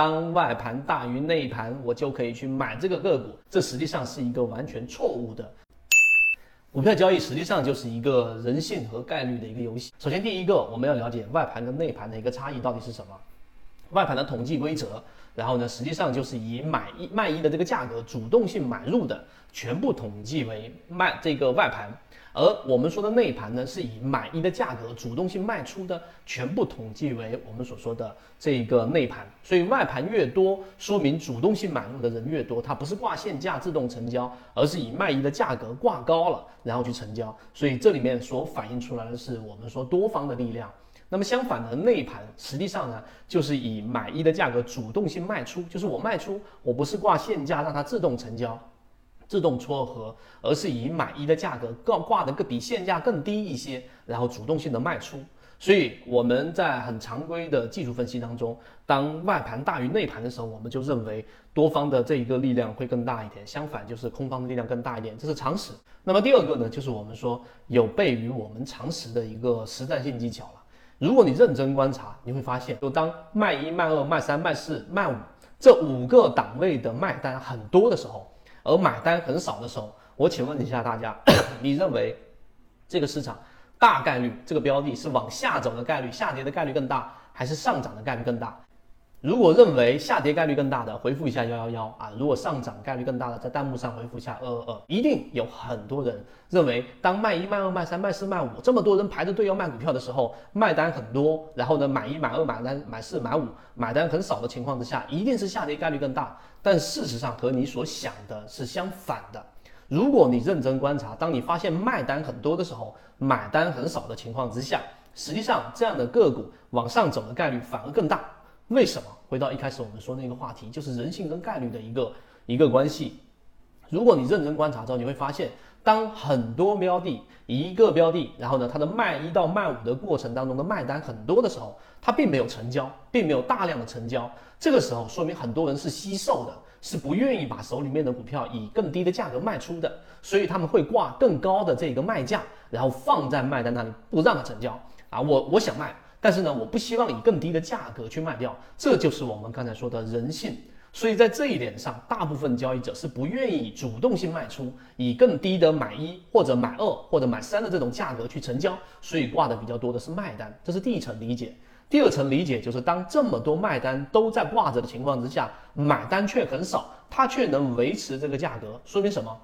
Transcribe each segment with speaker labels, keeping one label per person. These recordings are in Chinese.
Speaker 1: 当外盘大于内盘，我就可以去买这个个股，这实际上是一个完全错误的。股票交易实际上就是一个人性和概率的一个游戏。首先，第一个我们要了解外盘跟内盘的一个差异到底是什么。外盘的统计规则，然后呢，实际上就是以买一卖一的这个价格主动性买入的，全部统计为卖这个外盘。而我们说的内盘呢，是以买一的价格主动性卖出的，全部统计为我们所说的这个内盘。所以外盘越多，说明主动性买入的人越多，它不是挂现价自动成交，而是以卖一的价格挂高了，然后去成交。所以这里面所反映出来的是我们说多方的力量。那么相反的内盘实际上呢，就是以买一的价格主动性卖出，就是我卖出，我不是挂现价让它自动成交。自动撮合，而是以买一的价格挂挂的更比现价更低一些，然后主动性的卖出。所以我们在很常规的技术分析当中，当外盘大于内盘的时候，我们就认为多方的这一个力量会更大一点，相反就是空方的力量更大一点，这是常识。那么第二个呢，就是我们说有悖于我们常识的一个实战性技巧了。如果你认真观察，你会发现，就当卖一、卖二、卖三、卖四、卖五这五个档位的卖单很多的时候。而买单很少的时候，我请问一下大家，你认为这个市场大概率这个标的是往下走的概率，下跌的概率更大，还是上涨的概率更大？如果认为下跌概率更大的，回复一下幺幺幺啊！如果上涨概率更大的，在弹幕上回复一下二二二。一定有很多人认为，当卖一、卖二、卖三、卖四、卖五这么多人排着队要卖股票的时候，卖单很多，然后呢，买一、买二、买三、买四、买五，买单很少的情况之下，一定是下跌概率更大。但事实上和你所想的是相反的。如果你认真观察，当你发现卖单很多的时候，买单很少的情况之下，实际上这样的个股往上走的概率反而更大。为什么？回到一开始我们说那个话题，就是人性跟概率的一个一个关系。如果你认真观察之后，你会发现，当很多标的一个标的，然后呢，它的卖一到卖五的过程当中的卖单很多的时候，它并没有成交，并没有大量的成交。这个时候说明很多人是惜售的，是不愿意把手里面的股票以更低的价格卖出的，所以他们会挂更高的这个卖价，然后放在卖单那里不让它成交啊。我我想卖。但是呢，我不希望以更低的价格去卖掉，这就是我们刚才说的人性。所以在这一点上，大部分交易者是不愿意主动性卖出，以更低的买一或者买二或者买三的这种价格去成交，所以挂的比较多的是卖单。这是第一层理解。第二层理解就是，当这么多卖单都在挂着的情况之下，买单却很少，它却能维持这个价格，说明什么？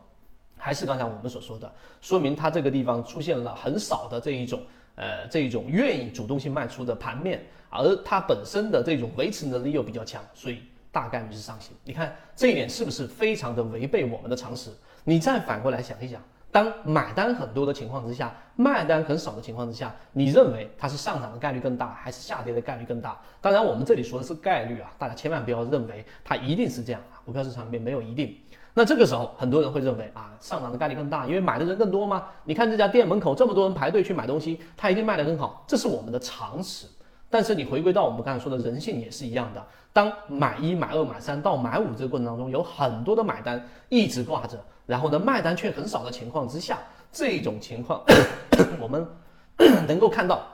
Speaker 1: 还是刚才我们所说的，说明它这个地方出现了很少的这一种。呃，这一种愿意主动性卖出的盘面，而它本身的这种维持能力又比较强，所以大概率是上行。你看这一点是不是非常的违背我们的常识？你再反过来想一想，当买单很多的情况之下，卖单很少的情况之下，你认为它是上涨的概率更大，还是下跌的概率更大？当然，我们这里说的是概率啊，大家千万不要认为它一定是这样啊，股票市场里面没有一定。那这个时候，很多人会认为啊，上涨的概率更大，因为买的人更多吗？你看这家店门口这么多人排队去买东西，它一定卖得更好，这是我们的常识。但是你回归到我们刚才说的人性也是一样的，当买一、买二、买三到买五这个过程当中，有很多的买单一直挂着，然后呢卖单却很少的情况之下，这种情况 我们 能够看到，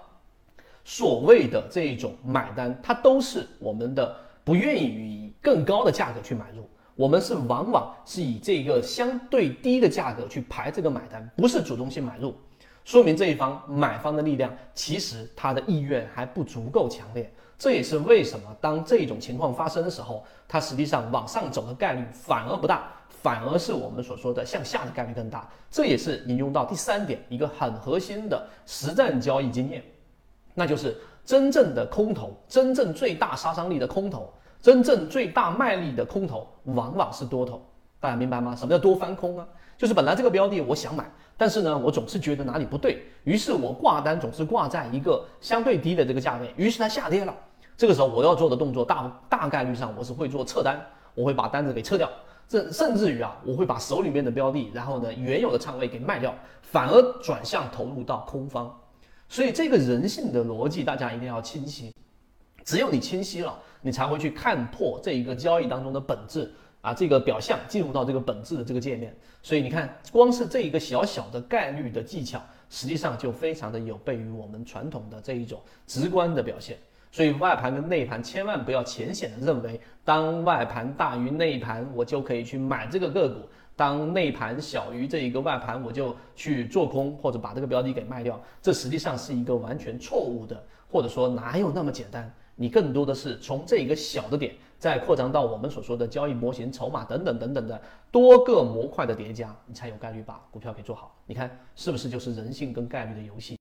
Speaker 1: 所谓的这一种买单，它都是我们的不愿意以更高的价格去买入。我们是往往是以这个相对低的价格去排这个买单，不是主动性买入，说明这一方买方的力量其实他的意愿还不足够强烈。这也是为什么当这种情况发生的时候，它实际上往上走的概率反而不大，反而是我们所说的向下的概率更大。这也是引用到第三点一个很核心的实战交易经验，那就是真正的空头，真正最大杀伤力的空头。真正最大卖力的空头往往是多头，大家明白吗？什么叫多翻空啊？就是本来这个标的我想买，但是呢，我总是觉得哪里不对，于是我挂单总是挂在一个相对低的这个价位，于是它下跌了。这个时候我要做的动作大大概率上我是会做撤单，我会把单子给撤掉，这甚至于啊，我会把手里面的标的，然后呢原有的仓位给卖掉，反而转向投入到空方。所以这个人性的逻辑大家一定要清晰，只有你清晰了。你才会去看破这一个交易当中的本质啊，这个表象进入到这个本质的这个界面。所以你看，光是这一个小小的概率的技巧，实际上就非常的有悖于我们传统的这一种直观的表现。所以外盘跟内盘千万不要浅显的认为，当外盘大于内盘，我就可以去买这个个股；当内盘小于这一个外盘，我就去做空或者把这个标的给卖掉。这实际上是一个完全错误的，或者说哪有那么简单？你更多的是从这一个小的点，再扩张到我们所说的交易模型、筹码等等等等的多个模块的叠加，你才有概率把股票给做好。你看是不是就是人性跟概率的游戏？